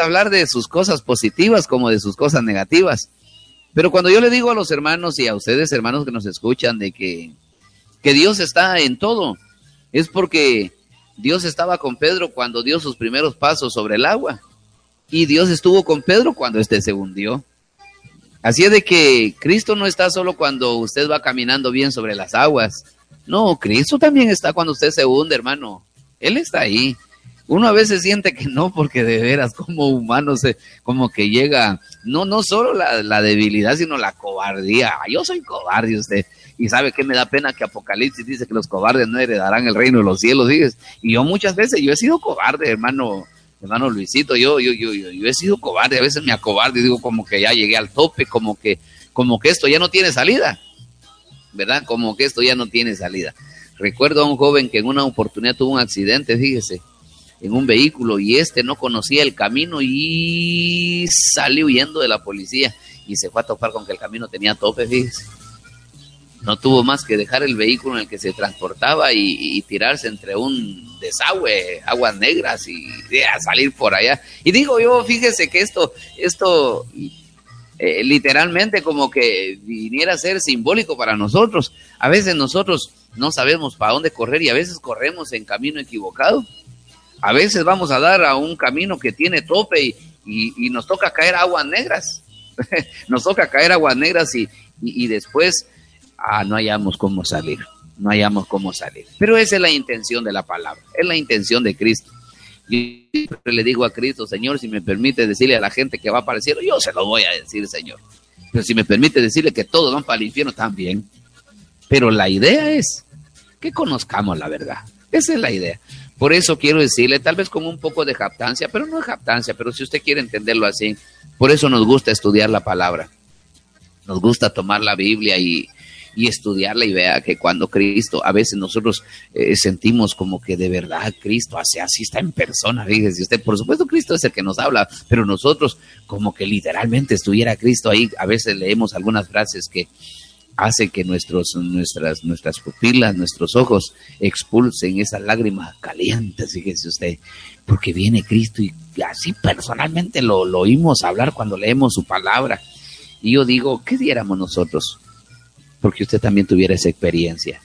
hablar de sus cosas positivas como de sus cosas negativas. Pero cuando yo le digo a los hermanos y a ustedes, hermanos que nos escuchan, de que, que Dios está en todo, es porque Dios estaba con Pedro cuando dio sus primeros pasos sobre el agua. Y Dios estuvo con Pedro cuando éste se hundió. Así es de que Cristo no está solo cuando usted va caminando bien sobre las aguas. No, Cristo también está cuando usted se hunde, hermano. Él está ahí. Uno a veces siente que no, porque de veras como humano se, como que llega, no, no solo la, debilidad, sino la cobardía. Yo soy cobarde usted. Y sabe que me da pena que Apocalipsis dice que los cobardes no heredarán el reino de los cielos, Y yo muchas veces, yo he sido cobarde, hermano, hermano Luisito, yo, yo, yo, yo, he sido cobarde, a veces me acobardo y digo como que ya llegué al tope, como que, como que esto ya no tiene salida, ¿verdad? Como que esto ya no tiene salida. Recuerdo a un joven que en una oportunidad tuvo un accidente, fíjese, en un vehículo y este no conocía el camino y salió huyendo de la policía y se fue a topar con que el camino tenía tope, fíjese. No tuvo más que dejar el vehículo en el que se transportaba y, tirarse entre un desagüe, aguas negras y, salir por allá. Y digo yo, fíjese que esto, esto eh, literalmente como que viniera a ser simbólico para nosotros. A veces nosotros no sabemos para dónde correr y a veces corremos en camino equivocado. A veces vamos a dar a un camino que tiene tope y, nos toca caer aguas negras. nos toca caer aguas negras y, y, después ah, no hayamos cómo salir. No hayamos cómo salir. Pero esa es la intención de la palabra. Es la intención de Cristo. Y le digo a Cristo, Señor, si me permite decirle a la gente que va para el cielo, yo se lo voy a decir, Señor. Pero si me permite decirle que todos van para el infierno, también. Pero la idea es que conozcamos la verdad. Esa es la idea. Por eso quiero decirle, tal vez como un poco de japtancia, pero no es japtancia, pero si usted quiere entenderlo así, por eso nos gusta estudiar la palabra. Nos gusta tomar la Biblia y, estudiarla y vea que cuando Cristo, a veces nosotros eh, sentimos como que de verdad Cristo hace así, está en persona, fíjese usted, por supuesto Cristo es el que nos habla, pero nosotros como que literalmente estuviera Cristo ahí, a veces leemos algunas frases que hace que nuestros, nuestras, nuestras pupilas, nuestros ojos expulsen esas lágrimas calientes, fíjese usted, porque viene Cristo y así personalmente lo, lo oímos hablar cuando leemos su palabra. Y yo digo, ¿qué diéramos nosotros? Porque usted también tuviera esa experiencia.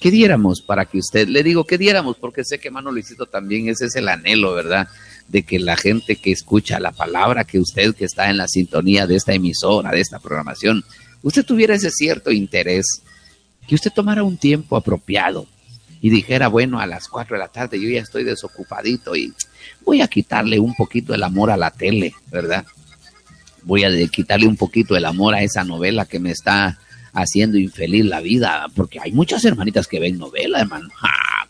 ¿Qué diéramos para que usted, le digo, ¿qué diéramos? Porque sé que hermano Luisito también ese es el anhelo, ¿verdad? De que la gente que escucha la palabra, que usted que está en la sintonía de esta emisora, de esta programación, usted tuviera ese cierto interés, que usted tomara un tiempo apropiado y dijera, bueno, a las 4 de la tarde yo ya estoy desocupadito y voy a quitarle un poquito el amor a la tele, ¿verdad? Voy a quitarle un poquito el amor a esa novela que me está haciendo infeliz la vida, porque hay muchas hermanitas que ven novela, hermano.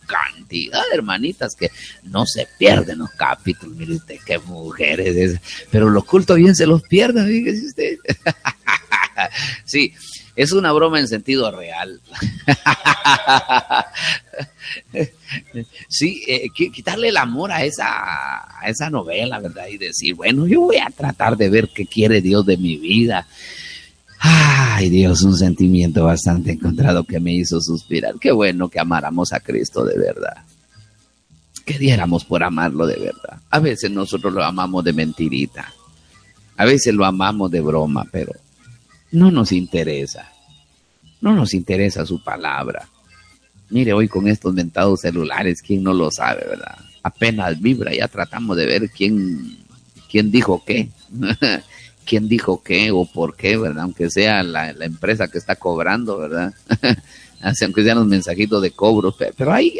Cantidad de hermanitas que no se pierden los capítulos. Mire usted, qué mujeres. Pero lo oculto bien se los pierden, fíjese usted. sí, es una broma en sentido real. sí, eh, quitarle el amor a esa, a esa novela, ¿verdad? Y decir, bueno, yo voy a tratar de ver qué quiere Dios de mi vida. Ay, Dios, un sentimiento bastante encontrado que me hizo suspirar. Qué bueno que amáramos a Cristo de verdad. Que diéramos por amarlo de verdad. A veces nosotros lo amamos de mentirita. A veces lo amamos de broma, pero no nos interesa. No nos interesa su palabra. Mire, hoy con estos mentados celulares, ¿quién no lo sabe, verdad? Apenas vibra, ya tratamos de ver quién, quién dijo qué. quién dijo qué o por qué, ¿verdad? Aunque sea la, empresa que está cobrando, ¿verdad? aunque sean los mensajitos de cobro, pero hay,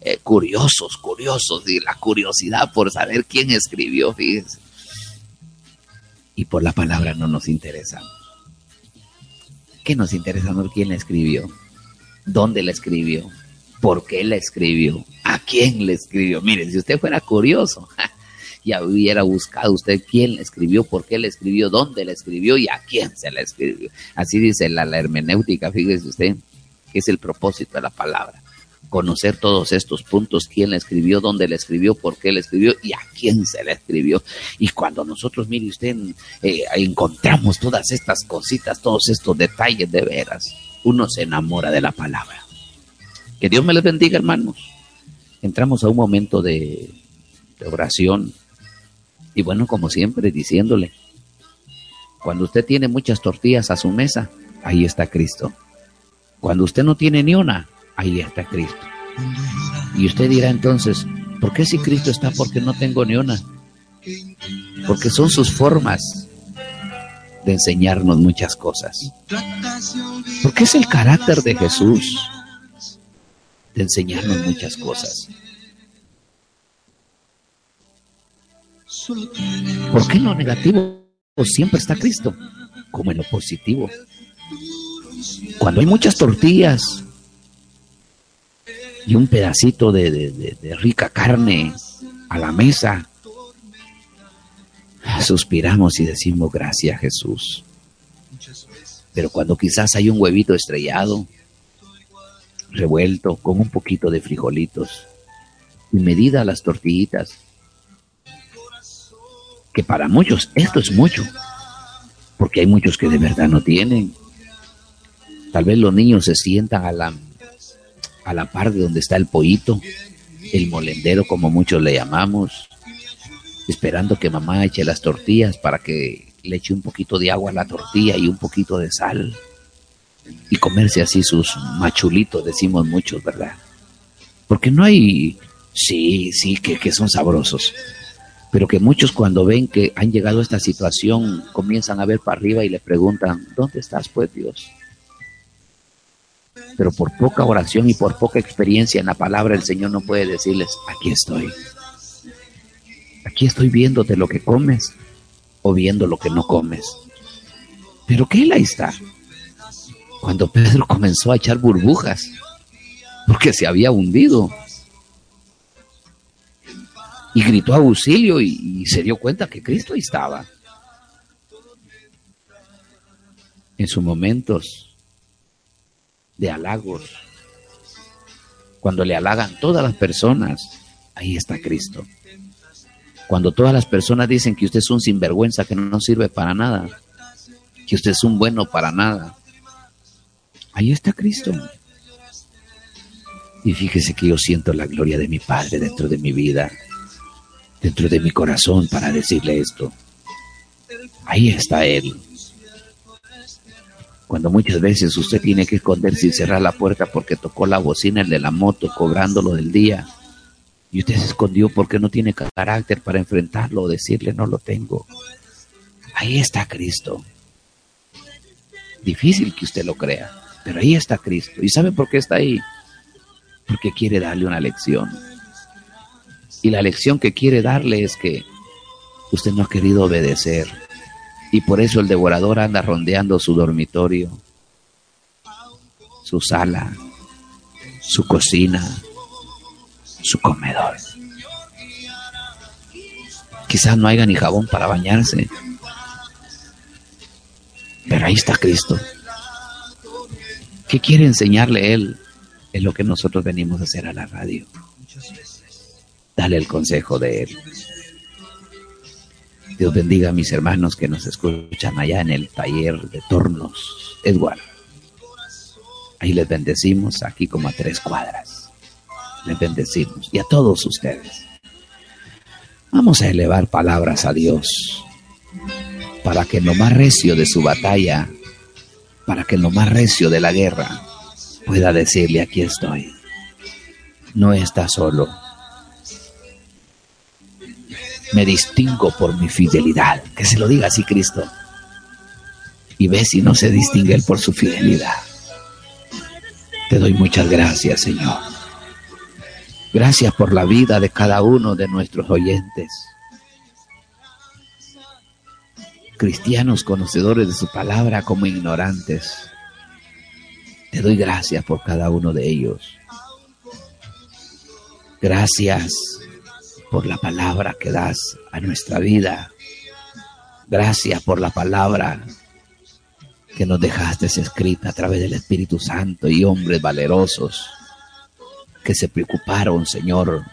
eh, curiosos, curiosos, y la curiosidad por saber quién escribió, fíjense. Y por la palabra no nos interesa. ¿Qué nos interesa no quién la escribió? ¿Dónde la escribió? ¿Por qué la escribió? ¿A quién le escribió? Miren, si usted fuera curioso, ya hubiera buscado usted quién la escribió, por qué la escribió, dónde la escribió y a quién se la escribió. Así dice la, la hermenéutica, fíjese usted, que es el propósito de la palabra conocer todos estos puntos, quién la escribió, dónde la escribió, por qué la escribió y a quién se la escribió. Y cuando nosotros, mire usted, eh, encontramos todas estas cositas, todos estos detalles de veras, uno se enamora de la palabra. Que Dios me les bendiga, hermanos. Entramos a un momento de, de oración. Y bueno, como siempre, diciéndole, cuando usted tiene muchas tortillas a su mesa, ahí está Cristo. Cuando usted no tiene ni una, ahí está Cristo. Y usted dirá entonces, ¿por qué si Cristo está? Porque no tengo ni una. Porque son sus formas de enseñarnos muchas cosas. Porque es el carácter de Jesús de enseñarnos muchas cosas. ¿Por qué en lo negativo siempre está Cristo? Como en lo positivo. Cuando hay muchas tortillas y un pedacito de, rica carne a la mesa, suspiramos y decimos gracias Jesús. Pero cuando quizás hay un huevito estrellado, revuelto con un poquito de frijolitos y medida las tortillitas, que para muchos esto es mucho, porque hay muchos que de verdad no tienen. Tal vez los niños se sientan a la, a la par de donde está el pollito, el molendero como muchos le llamamos, esperando que mamá eche las tortillas para que le eche un poquito de agua a la tortilla y un poquito de sal y comerse así sus machulitos, decimos muchos, ¿verdad? Porque no hay, sí, sí, que, que son sabrosos, pero que muchos cuando ven que han llegado a esta situación comienzan a ver para arriba y le preguntan, ¿dónde estás pues Dios? Pero por poca oración y por poca experiencia en la palabra el Señor no puede decirles, aquí estoy. Aquí estoy viéndote lo que comes o viendo lo que no comes. Pero que Él ahí está cuando Pedro comenzó a echar burbujas, porque se había hundido. Y gritó auxilio y, se dio cuenta que Cristo ahí estaba. En sus momentos de halagos, cuando le halagan todas las personas, ahí está Cristo. Cuando todas las personas dicen que usted es un sinvergüenza, que no sirve para nada, que usted es un bueno para nada, Ahí está Cristo. Y fíjese que yo siento la gloria de mi Padre dentro de mi vida, dentro de mi corazón para decirle esto. Ahí está Él. Cuando muchas veces usted tiene que esconderse y cerrar la puerta porque tocó la bocina el de la moto cobrándolo del día. Y usted se escondió porque no tiene carácter para enfrentarlo o decirle no lo tengo. Ahí está Cristo. Difícil que usted lo crea. Pero ahí está Cristo. ¿Y sabe por qué está ahí? Porque quiere darle una lección. Y la lección que quiere darle es que usted no ha querido obedecer. Y por eso el devorador anda rondeando su dormitorio, su sala, su cocina, su comedor. Quizás no haya ni jabón para bañarse. Pero ahí está Cristo. ¿Qué quiere enseñarle Él? Es lo que nosotros venimos a hacer a la radio. Dale el consejo de Él. Dios bendiga a mis hermanos que nos escuchan allá en el taller de tornos, Edward. Ahí les bendecimos, aquí como a tres cuadras. Les bendecimos. Y a todos ustedes. Vamos a elevar palabras a Dios para que en lo más recio de su batalla para que en lo más recio de la guerra pueda decirle, aquí estoy. No está solo. Me distingo por mi fidelidad. Que se lo diga así Cristo. Y ve si no se distingue Él por su fidelidad. Te doy muchas gracias, Señor. Gracias por la vida de cada uno de nuestros oyentes. cristianos conocedores de su palabra como ignorantes. Te doy gracias por cada uno de ellos. Gracias por la palabra que das a nuestra vida. Gracias por la palabra que nos dejaste escrita a través del Espíritu Santo y hombres valerosos que se preocuparon, Señor,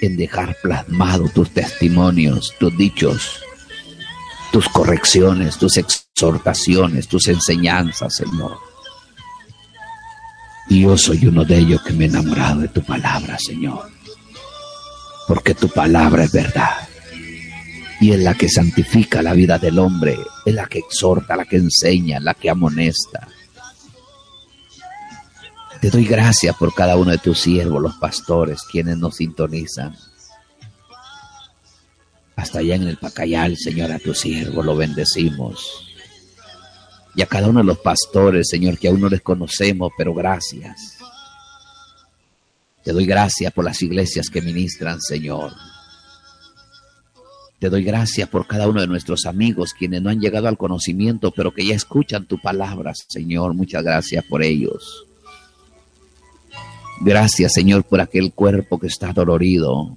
en dejar plasmado tus testimonios, tus dichos tus correcciones, tus exhortaciones, tus enseñanzas, Señor. Y yo soy uno de ellos que me he enamorado de tu palabra, Señor. Porque tu palabra es verdad. y es la que santifica la vida del hombre, es la que exhorta, la que enseña, la que amonesta. Te doy gracias por cada uno de tus siervos, los pastores, quienes nos sintonizan. Hasta allá en el Pacayal, Señor, a tu siervo lo bendecimos. Y a cada uno de los pastores, Señor, que aún no les conocemos, pero gracias. Te doy gracias por las iglesias que ministran, Señor. Te doy gracias por cada uno de nuestros amigos quienes no han llegado al conocimiento, pero que ya escuchan tu palabra, Señor. Muchas gracias por ellos. Gracias, Señor, por aquel cuerpo que está dolorido.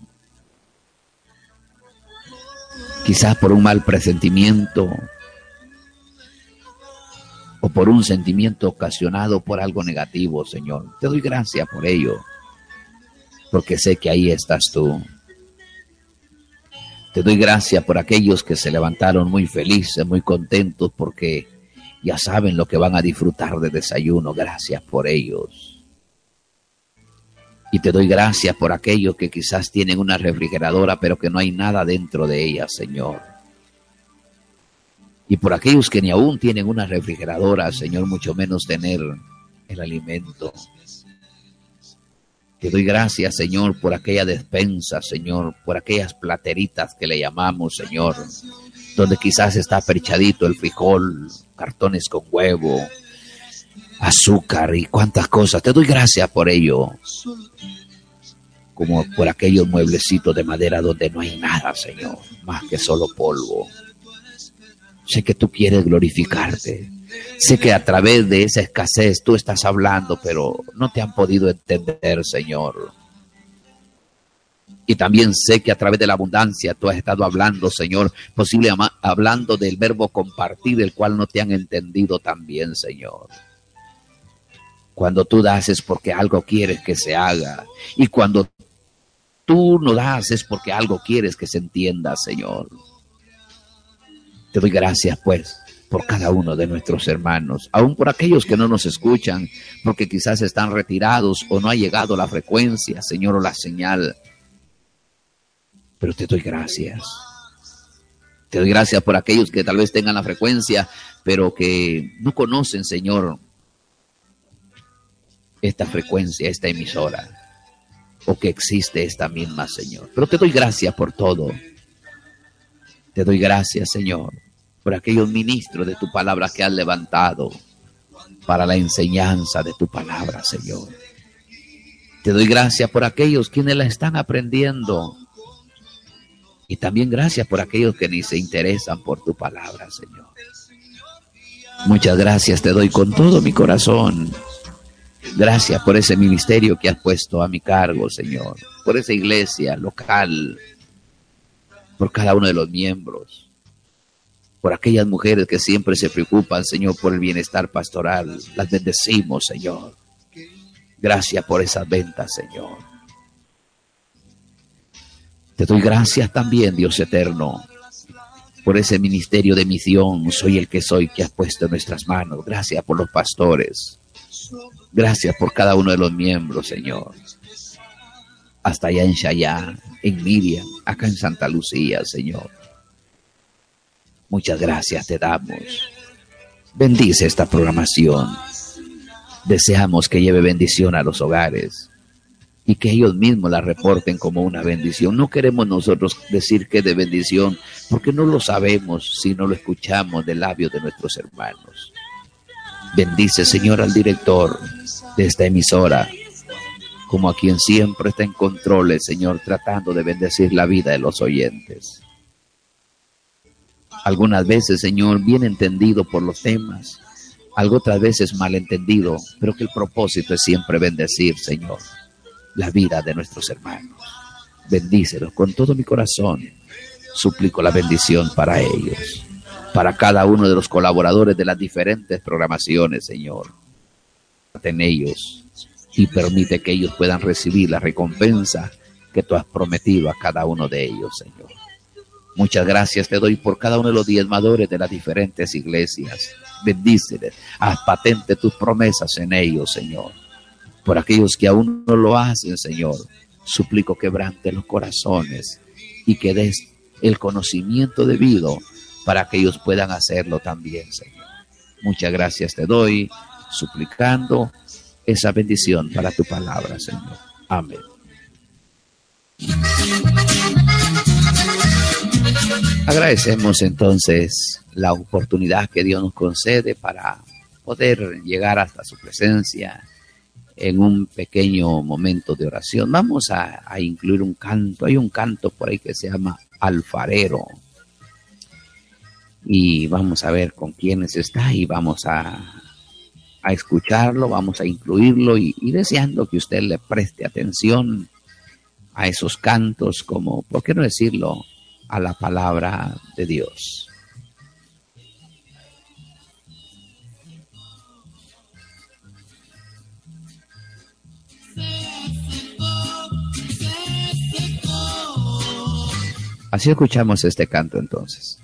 Quizás por un mal presentimiento o por un sentimiento ocasionado por algo negativo, Señor. Te doy gracias por ello, porque sé que ahí estás tú. Te doy gracias por aquellos que se levantaron muy felices, muy contentos, porque ya saben lo que van a disfrutar de desayuno. Gracias por ellos. Y te doy gracias por aquellos que quizás tienen una refrigeradora, pero que no hay nada dentro de ella, Señor. Y por aquellos que ni aún tienen una refrigeradora, Señor, mucho menos tener el alimento. Te doy gracias, Señor, por aquella despensa, Señor, por aquellas plateritas que le llamamos, Señor, donde quizás está perchadito el frijol, cartones con huevo, azúcar y cuantas cosas. Te doy gracias por ello. Como por aquellos mueblecitos de madera donde no hay nada, Señor, más que solo polvo. Sé que tú quieres glorificarte. Sé que a través de esa escasez tú estás hablando, pero no te han podido entender, Señor. Y también sé que a través de la abundancia tú has estado hablando, Señor, posible hablando del verbo compartir, el cual no te han entendido también, Señor. Cuando tú das es porque algo quieres que se haga. Y cuando tú no das es porque algo quieres que se entienda, Señor. Te doy gracias, pues, por cada uno de nuestros hermanos, aún por aquellos que no nos escuchan, porque quizás están retirados o no ha llegado la frecuencia, Señor, o la señal. Pero te doy gracias. Te doy gracias por aquellos que tal vez tengan la frecuencia, pero que no conocen, Señor, esta frecuencia, esta emisora, o que existe esta misma, Señor. Pero te doy gracias por todo. Te doy gracias, Señor, por aquellos ministros de tu palabra que has levantado para la enseñanza de tu palabra, Señor. Te doy gracias por aquellos quienes la están aprendiendo. Y también gracias por aquellos que ni se interesan por tu palabra, Señor. Muchas gracias te doy con todo mi corazón. Gracias por ese ministerio que has puesto a mi cargo, Señor. Por esa iglesia local, por cada uno de los miembros, por aquellas mujeres que siempre se preocupan, Señor, por el bienestar pastoral. Las bendecimos, Señor. Gracias por esas ventas, Señor. Te doy gracias también, Dios eterno, por ese ministerio de misión. Soy el que soy que has puesto en nuestras manos. Gracias por los pastores. Gracias por cada uno de los miembros, Señor hasta allá en Chayá, en Miriam, acá en Santa Lucía, Señor. Muchas gracias te damos. Bendice esta programación. Deseamos que lleve bendición a los hogares y que ellos mismos la reporten como una bendición. No queremos nosotros decir que de bendición, porque no lo sabemos si no lo escuchamos del labio de nuestros hermanos. Bendice, Señor, al director de esta emisora, como a quien siempre está en control, Señor, tratando de bendecir la vida de los oyentes. Algunas veces, Señor, bien entendido por los temas, algo otras veces mal entendido, pero que el propósito es siempre bendecir, Señor, la vida de nuestros hermanos. Bendícelos con todo mi corazón. Suplico la bendición para ellos, para cada uno de los colaboradores de las diferentes programaciones, Señor. En ellos y permite que ellos puedan recibir la recompensa que tú has prometido a cada uno de ellos, Señor. Muchas gracias te doy por cada uno de los diezmadores de las diferentes iglesias. Bendíceles, haz patente tus promesas en ellos, Señor. Por aquellos que aún no lo hacen, Señor, suplico quebrante los corazones y que des el conocimiento debido para que ellos puedan hacerlo también, Señor. Muchas gracias te doy, suplicando esa bendición para tu palabra, Señor. Amén. Agradecemos entonces la oportunidad que Dios nos concede para poder llegar hasta su presencia en un pequeño momento de oración. Vamos a, incluir un canto. Hay un canto por ahí que se llama Alfarero. Y vamos a ver con quiénes está y vamos a, escucharlo, vamos a incluirlo y, y deseando que usted le preste atención a esos cantos como, ¿por qué no decirlo?, a la palabra de Dios. Así escuchamos este canto entonces.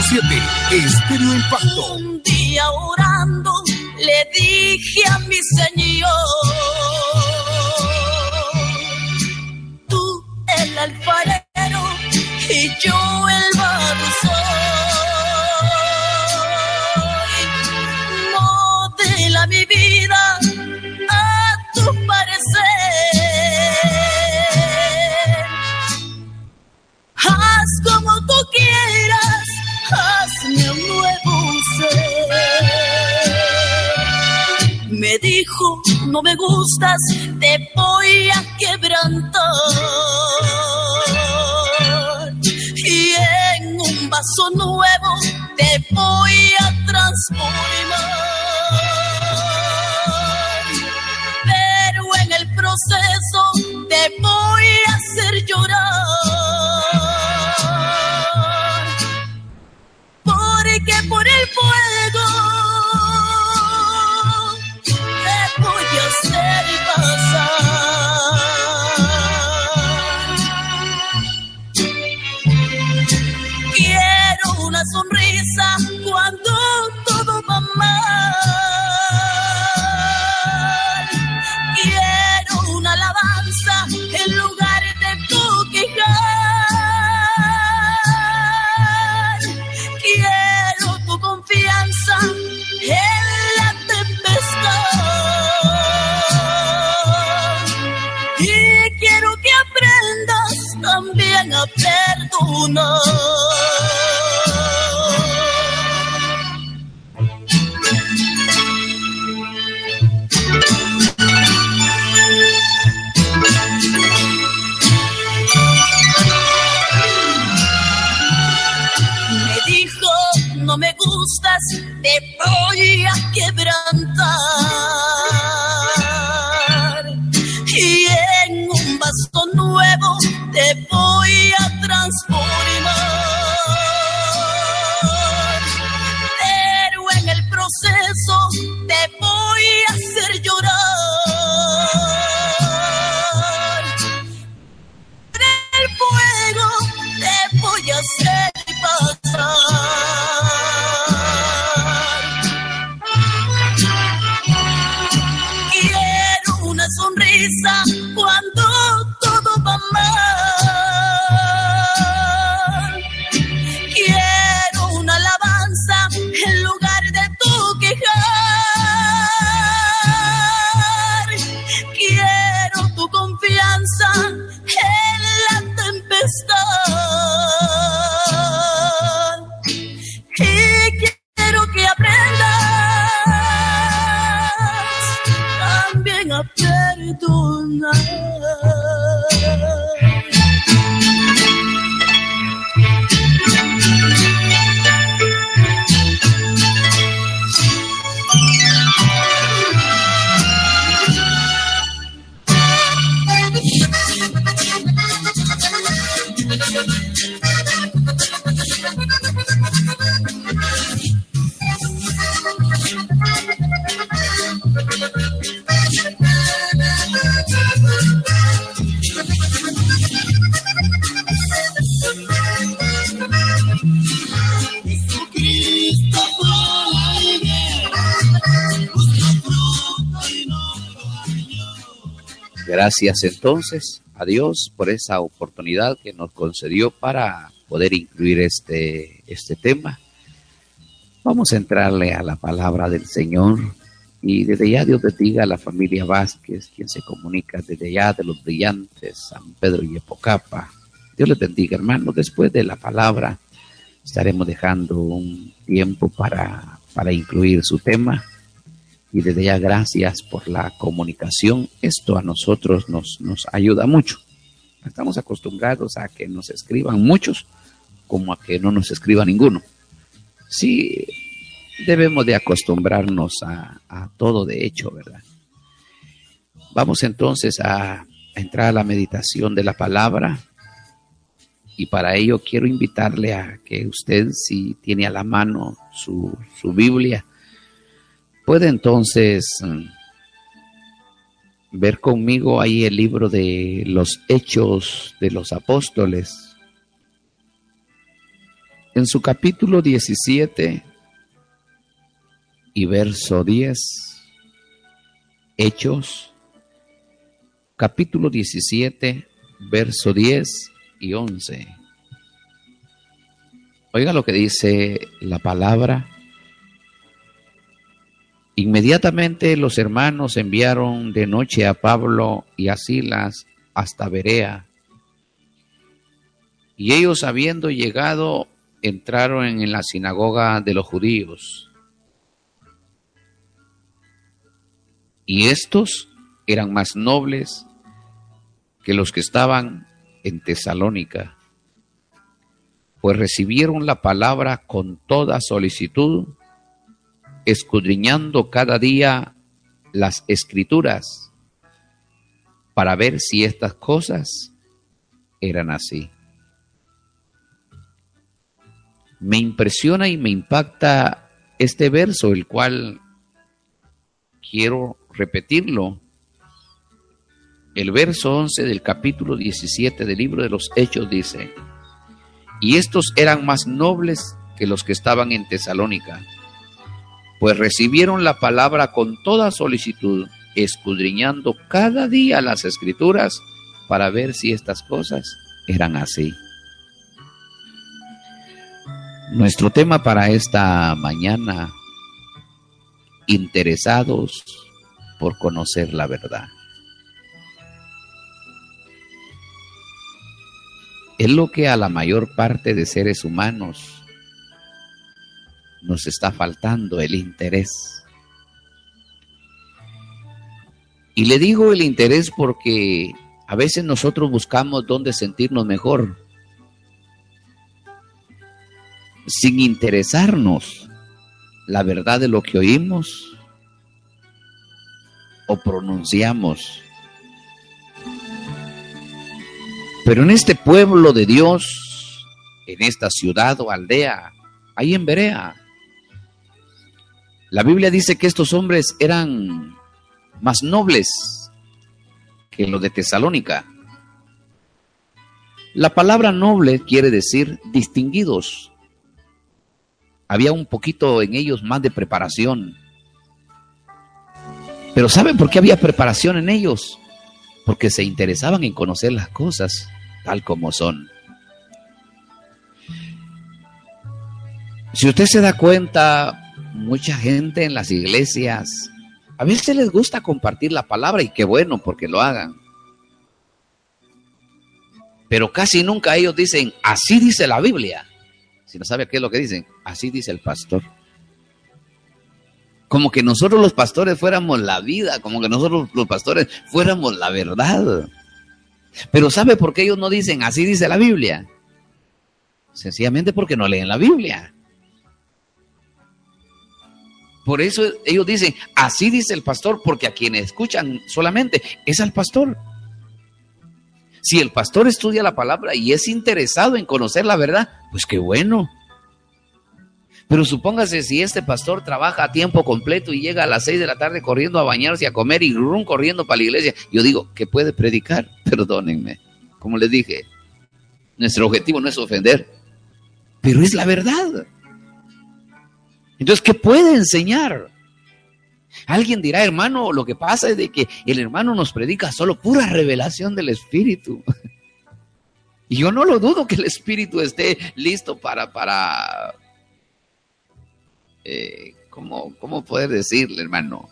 Estéreo Impacto. Un día orando le dije a mi Señor, tú el alfarero y yo el barro Modela mi vida a tu parecer. Me dijo, no me gustas, te voy a quebrantar. Y en un vaso nuevo te voy a transformar. Pero en el proceso te voy a hacer llorar. Dijo, no me gustas te voy a quebrantar. Gracias entonces a Dios por esa oportunidad que nos concedió para poder incluir este, este tema. Vamos a entrarle a la palabra del Señor y desde ya Dios bendiga a la familia Vázquez, quien se comunica desde ya de los brillantes, San Pedro y Epocapa. Dios les bendiga, hermanos. Después de la palabra estaremos dejando un tiempo para, para incluir su tema. Y desde ya gracias por la comunicación. Esto a nosotros nos, nos ayuda mucho. Estamos acostumbrados a que nos escriban muchos como a que no nos escriba ninguno. Sí, debemos de acostumbrarnos a, todo de hecho, ¿verdad? Vamos entonces a, entrar a la meditación de la palabra y para ello quiero invitarle a que usted, si tiene a la mano su, su Biblia, puede entonces mm, ver conmigo ahí el libro de los Hechos de los Apóstoles. En su capítulo 17, y verso 10. Hechos, capítulo 17, verso 10 y 11. Oiga lo que dice la palabra. Inmediatamente los hermanos enviaron de noche a Pablo y a Silas hasta Berea. Y ellos habiendo llegado entraron en la sinagoga de los judíos Y estos eran más nobles que los que estaban en Tesalónica, pues recibieron la palabra con toda solicitud, escudriñando cada día las escrituras para ver si estas cosas eran así. Me impresiona y me impacta este verso, el cual quiero repetirlo. El verso 11 del capítulo 17 del libro de los Hechos dice, y estos eran más nobles que los que estaban en Tesalónica, pues recibieron la palabra con toda solicitud, escudriñando cada día las escrituras para ver si estas cosas eran así. Nuestro tema para esta mañana, interesados por conocer la verdad. Es lo que a la mayor parte de seres humanos nos está faltando, el interés. Y le digo el interés porque a veces nosotros buscamos dónde sentirnos mejor, sin interesarnos la verdad de lo que oímos o pronunciamos. Pero en este pueblo de Dios, en esta ciudad o aldea, ahí en Berea, la Biblia dice que estos hombres eran más nobles que los de Tesalónica. La palabra noble quiere decir distinguidos. Había un poquito en ellos más de preparación, pero ¿saben por qué había preparación en ellos? Porque se interesaban en conocer las cosas tal como son. Si usted se da cuenta, mucha gente en las iglesias, a veces les gusta compartir la palabra y qué bueno porque lo hagan. Pero casi nunca ellos dicen, así dice la Biblia. Si no sabe qué es lo que dicen, así dice el pastor como que nosotros los pastores fuéramos la vida, como que nosotros los pastores fuéramos la verdad. Pero ¿sabe por qué ellos no dicen así dice la Biblia? Sencillamente porque no leen la Biblia. Por eso ellos dicen, así dice el pastor, porque a quienes escuchan solamente es al pastor. Si el pastor estudia la palabra y es interesado en conocer la verdad, pues qué bueno. Pero supóngase si este pastor trabaja a tiempo completo y llega a las seis de la tarde corriendo a bañarse, a comer y rum corriendo para la iglesia. Yo digo, que puede predicar? Perdónenme. Como les dije, nuestro objetivo no es ofender, pero es la verdad. Entonces, ¿qué puede enseñar? Alguien dirá, hermano, lo que pasa es de que el hermano nos predica solo pura revelación del Espíritu. Y yo no lo dudo que el Espíritu esté listo para, para, eh, ¿cómo, ¿cómo poder decirle, hermano?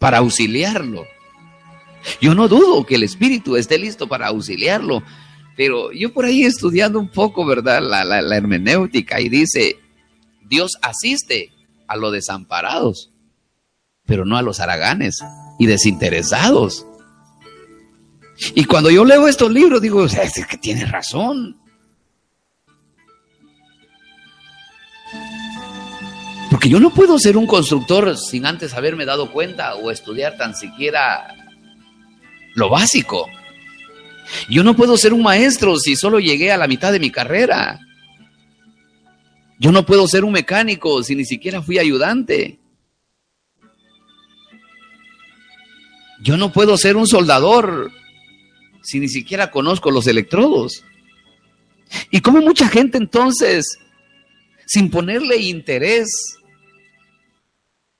Para auxiliarlo. Yo no dudo que el Espíritu esté listo para auxiliarlo, pero yo por ahí estudiando un poco, ¿verdad? La, la, hermenéutica y dice, Dios asiste a los desamparados, pero no a los haraganes y desinteresados. Y cuando yo leo estos libros, digo, es que tiene razón. Porque yo no puedo ser un constructor sin antes haberme dado cuenta o estudiar tan siquiera lo básico. Yo no puedo ser un maestro si solo llegué a la mitad de mi carrera. Yo no puedo ser un mecánico si ni siquiera fui ayudante. Yo no puedo ser un soldador si ni siquiera conozco los electrodos? Y como mucha gente entonces, sin ponerle interés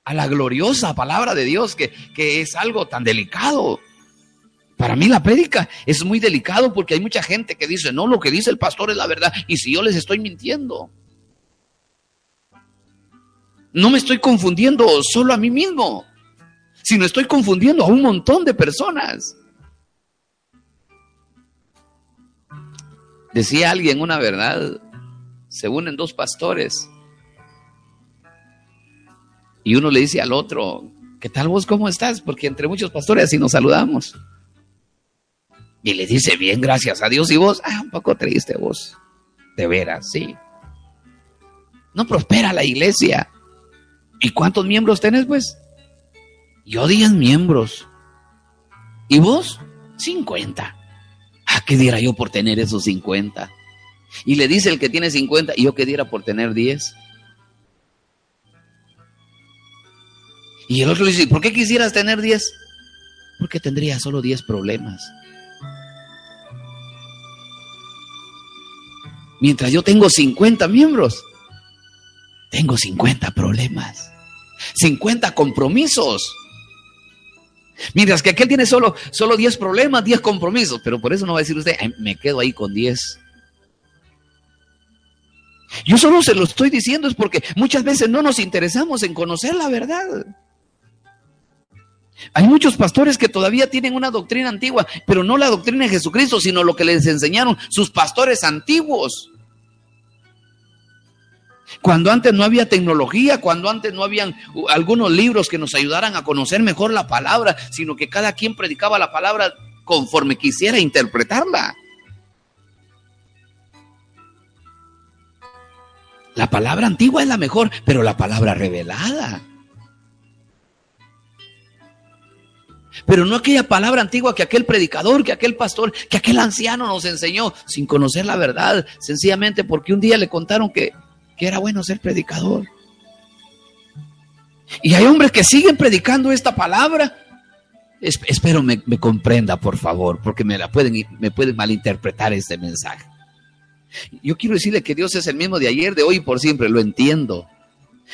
a la gloriosa palabra de Dios, que, que es algo tan delicado, para mí la prédica es muy delicado porque hay mucha gente que dice, no, lo que dice el pastor es la verdad. Y si yo les estoy mintiendo, no me estoy confundiendo solo a mí mismo, sino estoy confundiendo a un montón de personas. Decía alguien una verdad, se unen dos pastores y uno le dice al otro, ¿qué tal vos cómo estás? Porque entre muchos pastores así nos saludamos. Y le dice, bien, gracias a Dios. Y vos, ah, un poco triste vos. De veras, sí. No prospera la iglesia. ¿Y cuántos miembros tenés, pues? Yo 10 miembros. ¿Y vos? 50. ¿A qué diera yo por tener esos 50? Y le dice el que tiene 50, ¿y yo qué diera por tener 10? Y el otro le dice, ¿por qué quisieras tener 10? Porque tendría solo 10 problemas. Mientras yo tengo 50 miembros, tengo 50 problemas, 50 compromisos. Mientras que aquel tiene solo, solo 10 problemas, 10 compromisos, pero por eso no va a decir usted, me quedo ahí con 10. Yo solo se lo estoy diciendo es porque muchas veces no nos interesamos en conocer la verdad. Hay muchos pastores que todavía tienen una doctrina antigua, pero no la doctrina de Jesucristo, sino lo que les enseñaron sus pastores antiguos. Cuando antes no había tecnología, cuando antes no habían algunos libros que nos ayudaran a conocer mejor la palabra, sino que cada quien predicaba la palabra conforme quisiera interpretarla. La palabra antigua es la mejor, pero la palabra revelada. Pero no aquella palabra antigua que aquel predicador, que aquel pastor, que aquel anciano nos enseñó sin conocer la verdad, sencillamente porque un día le contaron que que era bueno ser predicador. Y hay hombres que siguen predicando esta palabra. espero me, me, comprenda, por favor, porque me la pueden, me pueden malinterpretar este mensaje. Yo quiero decirle que Dios es el mismo de ayer, de hoy y por siempre, lo entiendo.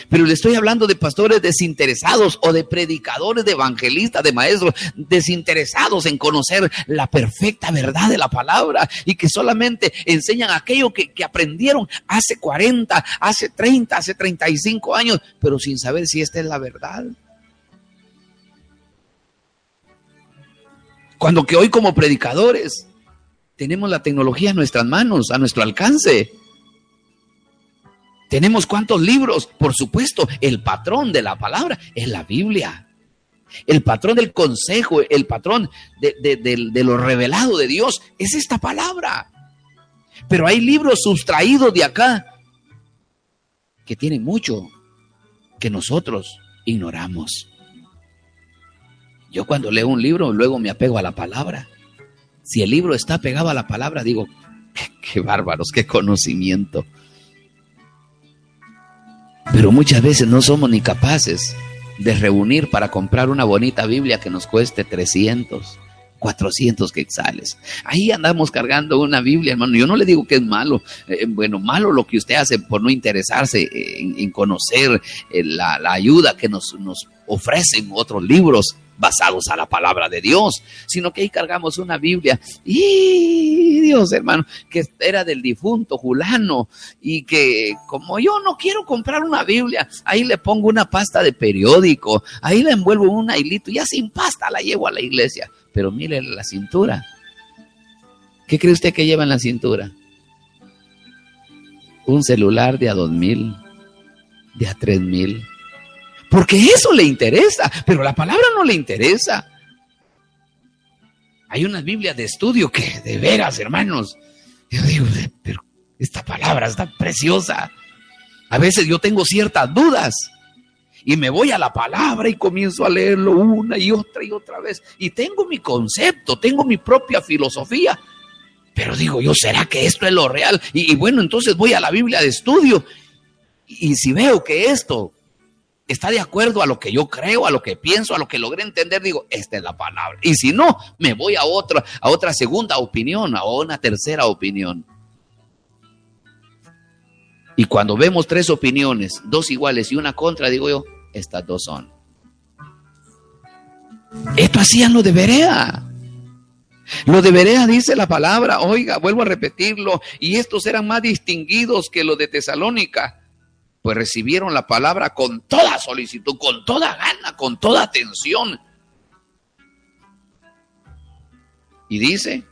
Pero le estoy hablando de pastores desinteresados o de predicadores, de evangelistas, de maestros desinteresados en conocer la perfecta verdad de la palabra y que solamente enseñan aquello que, que aprendieron hace 40, hace 30, hace 35 años, pero sin saber si esta es la verdad. Cuando que hoy como predicadores tenemos la tecnología en nuestras manos, a nuestro alcance tenemos cuántos libros, por supuesto, el patrón de la palabra es la Biblia. El patrón del consejo, el patrón de, lo revelado de Dios es esta palabra. Pero hay libros sustraídos de acá que tienen mucho que nosotros ignoramos. Yo cuando leo un libro, luego me apego a la palabra. Si el libro está pegado a la palabra, digo, qué bárbaros, qué conocimiento. Pero muchas veces no somos ni capaces de reunir para comprar una bonita Biblia que nos cueste 300, 400 quetzales. Ahí andamos cargando una Biblia, hermano. Yo no le digo que es malo. Eh, bueno, malo lo que usted hace por no interesarse en, conocer eh, la, ayuda que nos, nos ofrecen otros libros basados a la palabra de Dios, sino que ahí cargamos una Biblia y Dios hermano, que era del difunto Julano y que como yo no quiero comprar una Biblia, ahí le pongo una pasta de periódico, ahí le envuelvo un hilito, ya sin pasta la llevo a la iglesia, pero mire la cintura. ¿Qué cree usted que lleva en la cintura? Un celular de a dos mil, de a tres mil porque eso le interesa, pero la palabra no le interesa. Hay unas Biblias de estudio que, de veras, hermanos, yo digo, pero esta palabra está preciosa. A veces yo tengo ciertas dudas y me voy a la palabra y comienzo a leerlo una y otra y otra vez. Y tengo mi concepto, tengo mi propia filosofía. Pero digo yo, ¿será que esto es lo real? Y bueno, entonces voy a la Biblia de estudio. Y si veo que esto está de acuerdo a lo que yo creo, a lo que pienso, a lo que logré entender, digo, esta es la palabra. Y si no, me voy a otra, a otra segunda opinión, a una tercera opinión. Y cuando vemos tres opiniones, dos iguales y una contra, digo yo, estas dos son. Esto hacían lo de Berea. Lo de Berea dice la palabra, oiga, vuelvo a repetirlo, y estos eran más distinguidos que los de Tesalónica pues recibieron la palabra con toda solicitud, con toda gana, con toda atención. Y dice,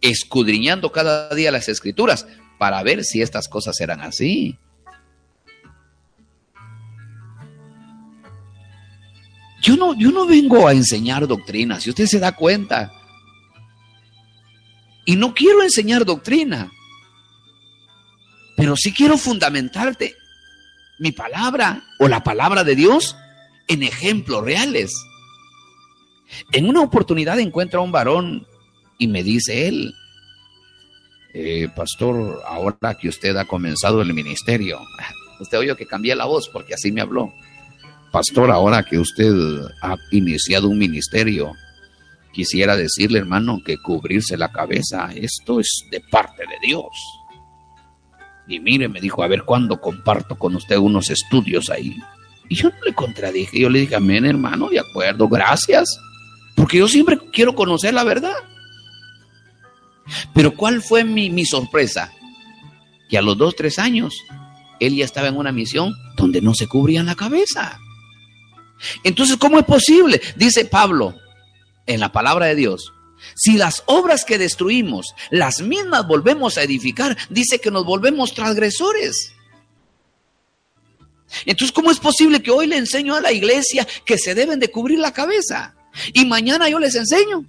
escudriñando cada día las escrituras para ver si estas cosas eran así. Yo no, yo no vengo a enseñar doctrina, si usted se da cuenta. Y no quiero enseñar doctrina, pero sí quiero fundamentarte mi palabra o la palabra de Dios en ejemplos reales. En una oportunidad encuentro a un varón y me dice él, eh, pastor, ahora que usted ha comenzado el ministerio, usted oyó que cambié la voz porque así me habló. Pastor, ahora que usted ha iniciado un ministerio, quisiera decirle, hermano, que cubrirse la cabeza, esto es de parte de Dios. Y mire, me dijo, a ver cuándo comparto con usted unos estudios ahí. Y yo no le contradije, yo le dije, amén, hermano, de acuerdo, gracias. Porque yo siempre quiero conocer la verdad. Pero ¿cuál fue mi, mi sorpresa? Que a los dos, tres años, él ya estaba en una misión donde no se cubría la cabeza. Entonces, ¿cómo es posible? Dice Pablo en la palabra de Dios, si las obras que destruimos, las mismas volvemos a edificar, dice que nos volvemos transgresores. Entonces, ¿cómo es posible que hoy le enseño a la iglesia que se deben de cubrir la cabeza? Y mañana yo les enseño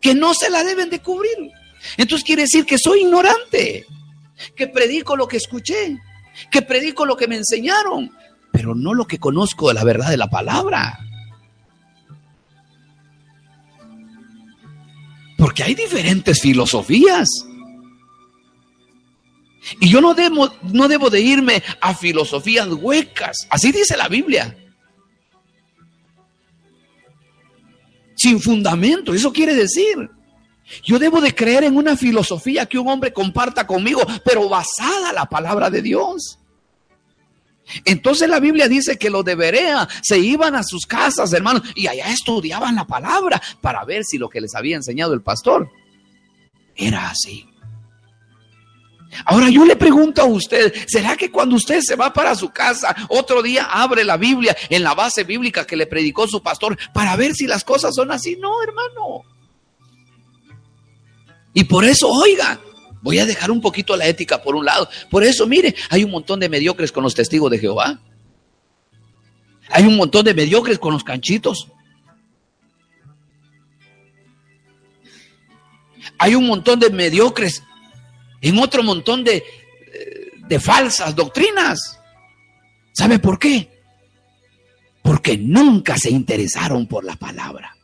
que no se la deben de cubrir. Entonces quiere decir que soy ignorante, que predico lo que escuché, que predico lo que me enseñaron, pero no lo que conozco de la verdad de la palabra. Porque hay diferentes filosofías. Y yo no debo, no debo de irme a filosofías huecas. Así dice la Biblia. Sin fundamento. Eso quiere decir. Yo debo de creer en una filosofía que un hombre comparta conmigo, pero basada en la palabra de Dios. Entonces la Biblia dice que los de Berea se iban a sus casas, hermanos, y allá estudiaban la palabra para ver si lo que les había enseñado el pastor era así. Ahora yo le pregunto a usted, ¿será que cuando usted se va para su casa, otro día abre la Biblia en la base bíblica que le predicó su pastor para ver si las cosas son así? No, hermano. Y por eso, oiga, Voy a dejar un poquito la ética por un lado. Por eso, mire, hay un montón de mediocres con los testigos de Jehová. Hay un montón de mediocres con los canchitos. Hay un montón de mediocres en otro montón de, de falsas doctrinas. ¿Sabe por qué? Porque nunca se interesaron por la palabra.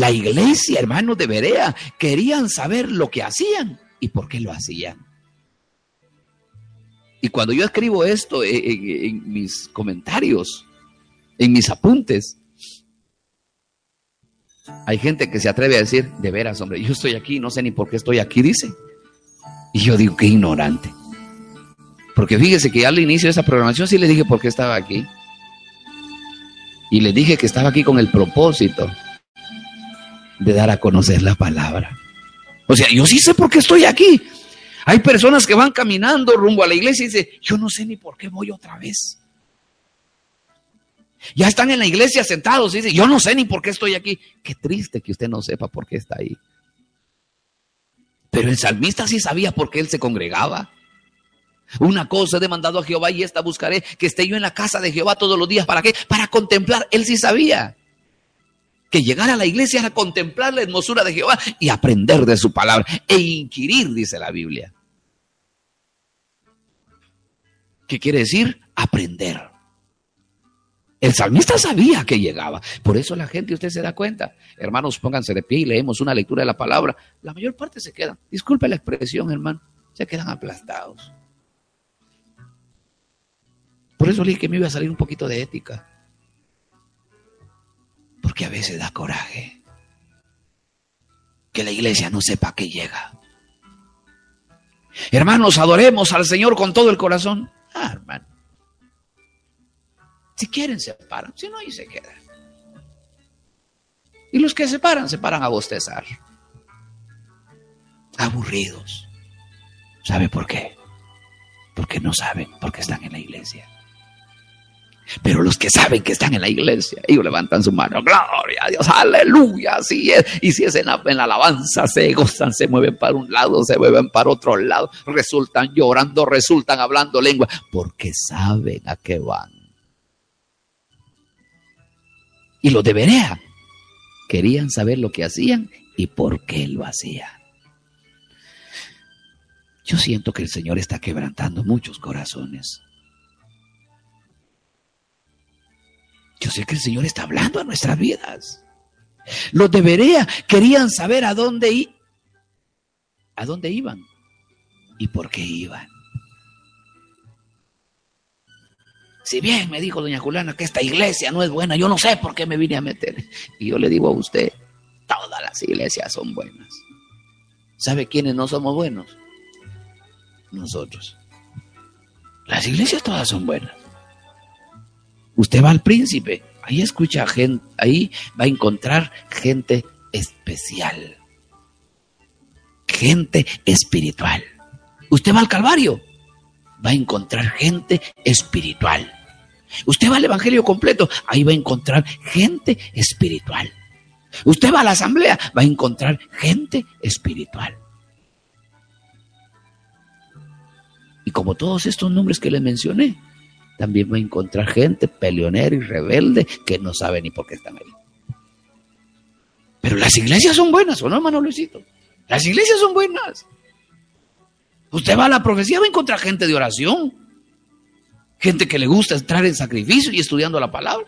La iglesia, hermanos de Berea, querían saber lo que hacían y por qué lo hacían. Y cuando yo escribo esto en, mis comentarios, en mis apuntes, Hay gente que se atreve a decir, de veras, hombre, yo estoy aquí, no sé ni por qué estoy aquí, dice. Y yo digo, qué ignorante. Porque fíjese que al inicio de esa programación sí le dije por qué estaba aquí. Y le dije que estaba aquí con el propósito de dar a conocer la palabra. O sea, yo sí sé por qué estoy aquí. Hay personas que van caminando rumbo a la iglesia y dicen, yo no sé ni por qué voy otra vez. Ya están en la iglesia sentados y dicen, yo no sé ni por qué estoy aquí. Qué triste que usted no sepa por qué está ahí. Pero el salmista sí sabía por qué él se congregaba. Una cosa he demandado a Jehová y esta buscaré, que esté yo en la casa de Jehová todos los días. ¿Para qué? Para contemplar. Él sí sabía que llegar a la iglesia era contemplar la hermosura de Jehová y aprender de su palabra e inquirir, dice la Biblia. ¿Qué quiere decir? Aprender. El salmista sabía que llegaba. Por eso la gente, usted se da cuenta. Hermanos, pónganse de pie y leemos una lectura de la palabra. La mayor parte se quedan. Disculpe la expresión, hermano. Se quedan aplastados. Por eso le dije que me iba a salir un poquito de ética. Porque a veces da coraje que la iglesia no sepa que llega. Hermanos, adoremos al Señor con todo el corazón. Ah, hermano. Si quieren, se paran. Si no, ahí se quedan. Y los que se paran, se paran a bostezar. Aburridos. ¿Sabe por qué? Porque no saben, porque están en la iglesia. Pero los que saben que están en la iglesia, ellos levantan su mano, gloria a Dios, aleluya, así es. Y si es en la, alabanza, se gozan, se mueven para un lado, se mueven para otro lado, resultan llorando, resultan hablando lengua, porque saben a qué van. Y los de Berea querían saber lo que hacían y por qué lo hacían. Yo siento que el Señor está quebrantando muchos corazones. Yo sé que el Señor está hablando a nuestras vidas. Los de Berea querían saber a dónde, a dónde iban y por qué iban. Si bien me dijo doña Juliana que esta iglesia no es buena, yo no sé por qué me vine a meter. Y yo le digo a usted, todas las iglesias son buenas. ¿Sabe quiénes no somos buenos? Nosotros. Las iglesias todas son buenas. Usted va al príncipe, ahí escucha gente, ahí va a encontrar gente especial, gente espiritual. Usted va al Calvario, va a encontrar gente espiritual. Usted va al Evangelio completo, ahí va a encontrar gente espiritual. Usted va a la asamblea, va a encontrar gente espiritual. Y como todos estos nombres que le mencioné, también va a encontrar gente peleonera y rebelde que no sabe ni por qué están ahí. Pero las iglesias son buenas, ¿o no, hermano Luisito? Las iglesias son buenas. Usted va a la profecía, va a encontrar gente de oración, gente que le gusta entrar en sacrificio y estudiando la palabra.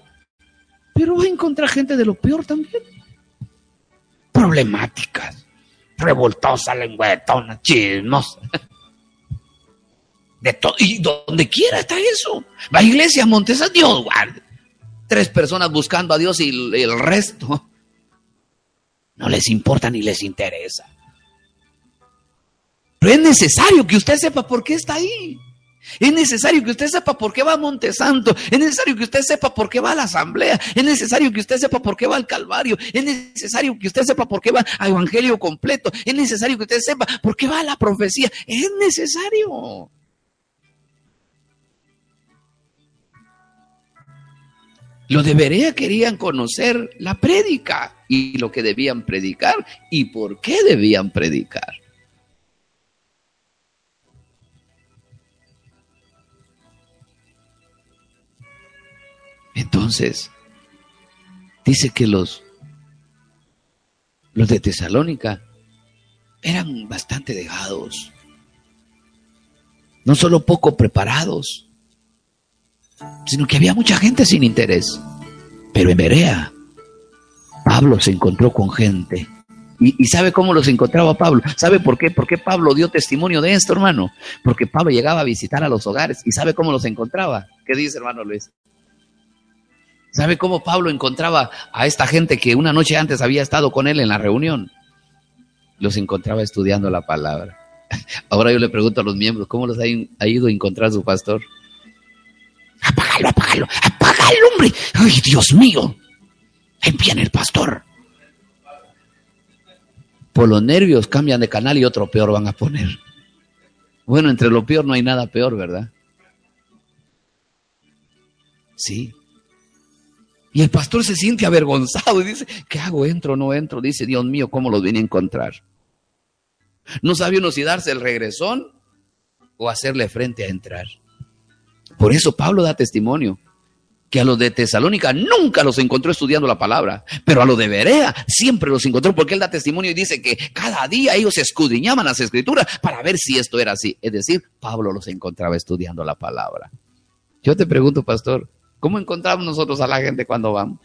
Pero va a encontrar gente de lo peor también. Problemáticas, revoltosas, lengüetonas, chismosas. Y donde quiera está eso. Va a iglesia, Montesa, Dios guarde. Tres personas buscando a Dios y el resto no les importa ni les interesa. Pero es necesario que usted sepa por qué está ahí. Es necesario que usted sepa por qué va a Montesanto. Es necesario que usted sepa por qué va a la asamblea. Es necesario que usted sepa por qué va al Calvario. Es necesario que usted sepa por qué va al Evangelio completo. Es necesario que usted sepa por qué va a la profecía. Es necesario. Lo debería querían conocer la prédica y lo que debían predicar y por qué debían predicar. Entonces, dice que los, los de Tesalónica eran bastante dejados, no solo poco preparados, sino que había mucha gente sin interés. Pero en Berea, Pablo se encontró con gente. ¿Y, sabe cómo los encontraba Pablo? ¿Sabe por qué? ¿Por qué Pablo dio testimonio de esto, hermano? Porque Pablo llegaba a visitar a los hogares. ¿Y sabe cómo los encontraba? ¿Qué dice, hermano Luis? ¿Sabe cómo Pablo encontraba a esta gente que una noche antes había estado con él en la reunión? Los encontraba estudiando la palabra. Ahora yo le pregunto a los miembros, ¿cómo los ha, ido a encontrar su pastor? Apágalo, apágalo, apágalo, hombre. Ay, Dios mío. Ahí viene el pastor. Por los nervios cambian de canal y otro peor van a poner. Bueno, entre lo peor no hay nada peor, ¿verdad? Sí. Y el pastor se siente avergonzado y dice, ¿qué hago? ¿Entro o no entro? Dice, Dios mío, ¿cómo los vine a encontrar? No sabe uno si darse el regresón o hacerle frente a entrar. Por eso Pablo da testimonio que a los de Tesalónica nunca los encontró estudiando la palabra, pero a los de Berea siempre los encontró porque él da testimonio y dice que cada día ellos escudriñaban las escrituras para ver si esto era así. Es decir, Pablo los encontraba estudiando la palabra. Yo te pregunto, pastor, ¿cómo encontramos nosotros a la gente cuando vamos?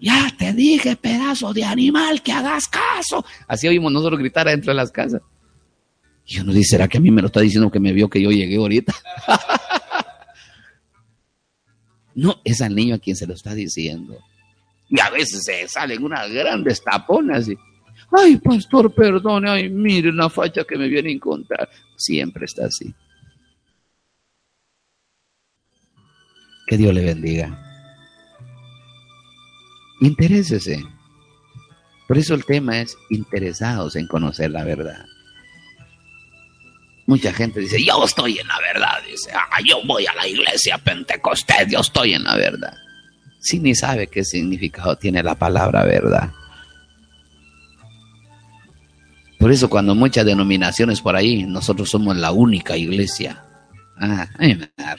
Ya te dije, pedazo de animal, que hagas caso. Así oímos nosotros gritar adentro de las casas. Y uno dice, ¿será que a mí me lo está diciendo que me vio que yo llegué ahorita? no, es al niño a quien se lo está diciendo. Y a veces se salen unas grandes taponas y, ay, pastor, perdone, ay, mire la facha que me viene a encontrar. Siempre está así. Que Dios le bendiga. Interésese. Por eso el tema es interesados en conocer la verdad. Mucha gente dice, yo estoy en la verdad. Dice, ah, yo voy a la iglesia Pentecostés, yo estoy en la verdad. Si ni sabe qué significado tiene la palabra verdad. Por eso cuando muchas denominaciones por ahí, nosotros somos la única iglesia. Ah, a me da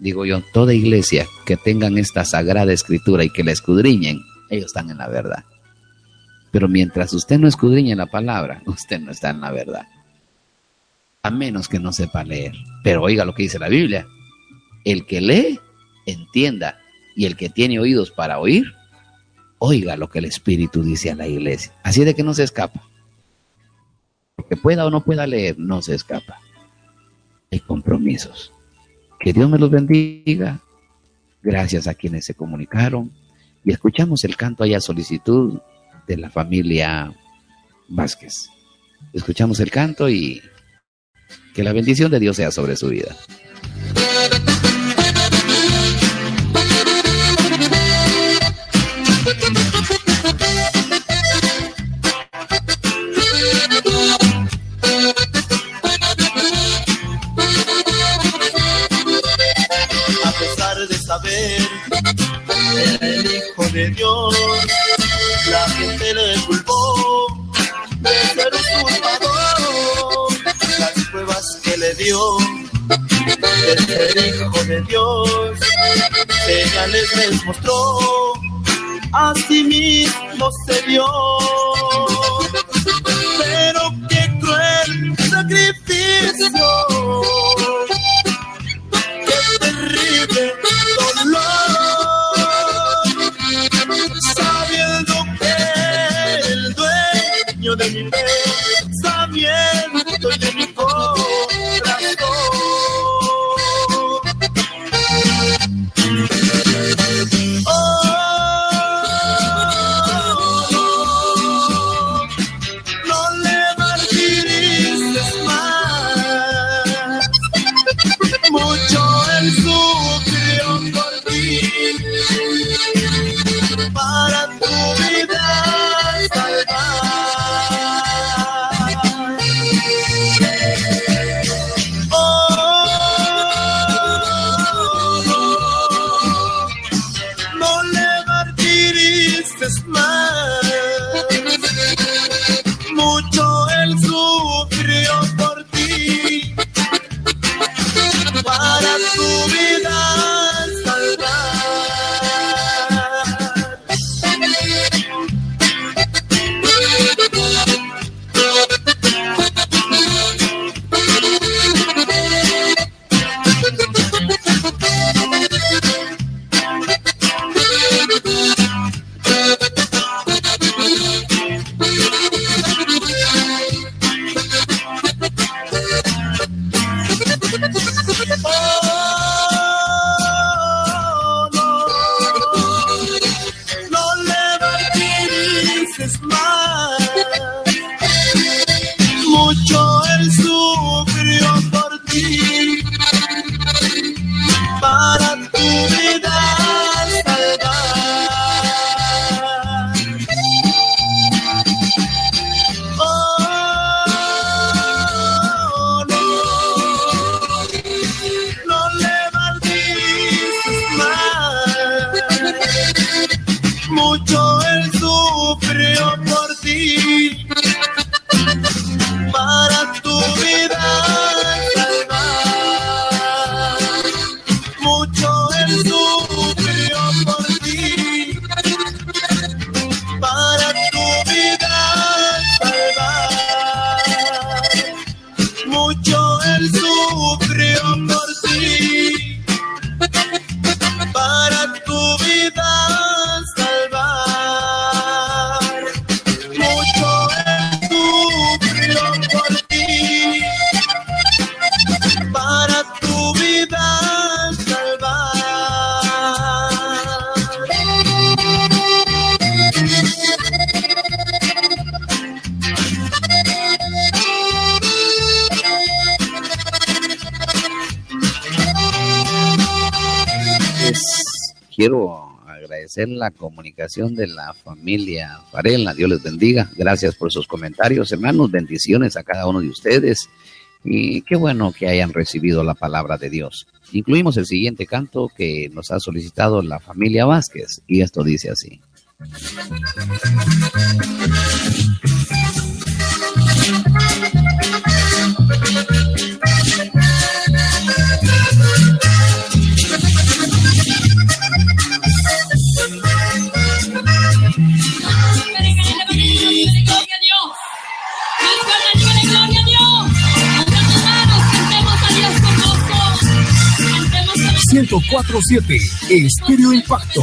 digo yo, toda iglesia que tengan esta sagrada escritura y que la escudriñen, ellos están en la verdad. Pero mientras usted no escudriñe la palabra, usted no está en la verdad. A menos que no sepa leer. Pero oiga lo que dice la Biblia. El que lee, entienda. Y el que tiene oídos para oír, oiga lo que el Espíritu dice a la iglesia. Así de que no se escapa. Porque pueda o no pueda leer, no se escapa. Hay compromisos. Que Dios me los bendiga. Gracias a quienes se comunicaron. Y escuchamos el canto allá solicitud de la familia Vázquez. Escuchamos el canto y que la bendición de Dios sea sobre su vida. el Hijo de Dios. Dios, desde el Hijo de Dios, señales les mostró, a sí mismo se dio. Pero qué cruel sacrificio, qué terrible dolor, sabiendo que el dueño de mi fe agradecer la comunicación de la familia Varela. Dios les bendiga. Gracias por sus comentarios, hermanos. Bendiciones a cada uno de ustedes. Y qué bueno que hayan recibido la palabra de Dios. Incluimos el siguiente canto que nos ha solicitado la familia Vázquez. Y esto dice así. 1047 Estéreo Impacto.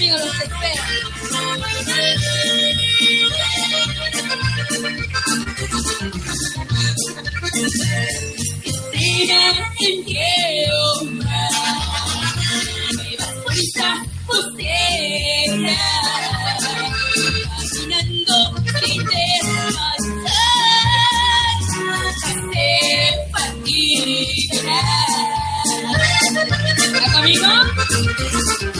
conmigo los en Jehová, nueva fuerza posee, caminando sin descansar, se fatigará. ¿Está conmigo?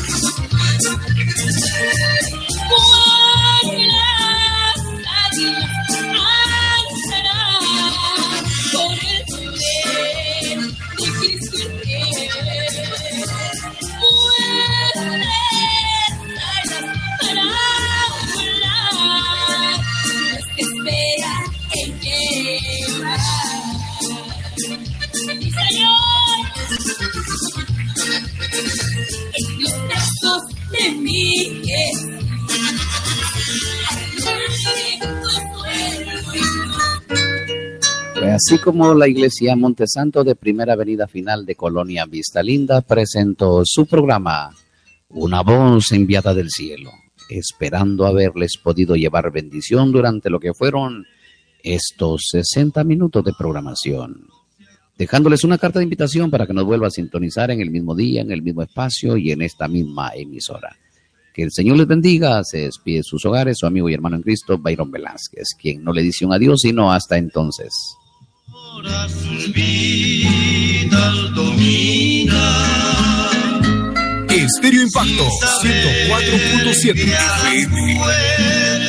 Así como la iglesia Montesanto de Primera Avenida Final de Colonia Vista Linda presentó su programa Una voz enviada del cielo, esperando haberles podido llevar bendición durante lo que fueron estos 60 minutos de programación. dejándoles una carta de invitación para que nos vuelva a sintonizar en el mismo día, en el mismo espacio y en esta misma emisora. Que el Señor les bendiga, se despide sus hogares, su amigo y hermano en Cristo, Byron Velázquez, quien no le dice un adiós, sino hasta entonces. Ahora sus vidas domina. Estéreo Impacto 104.7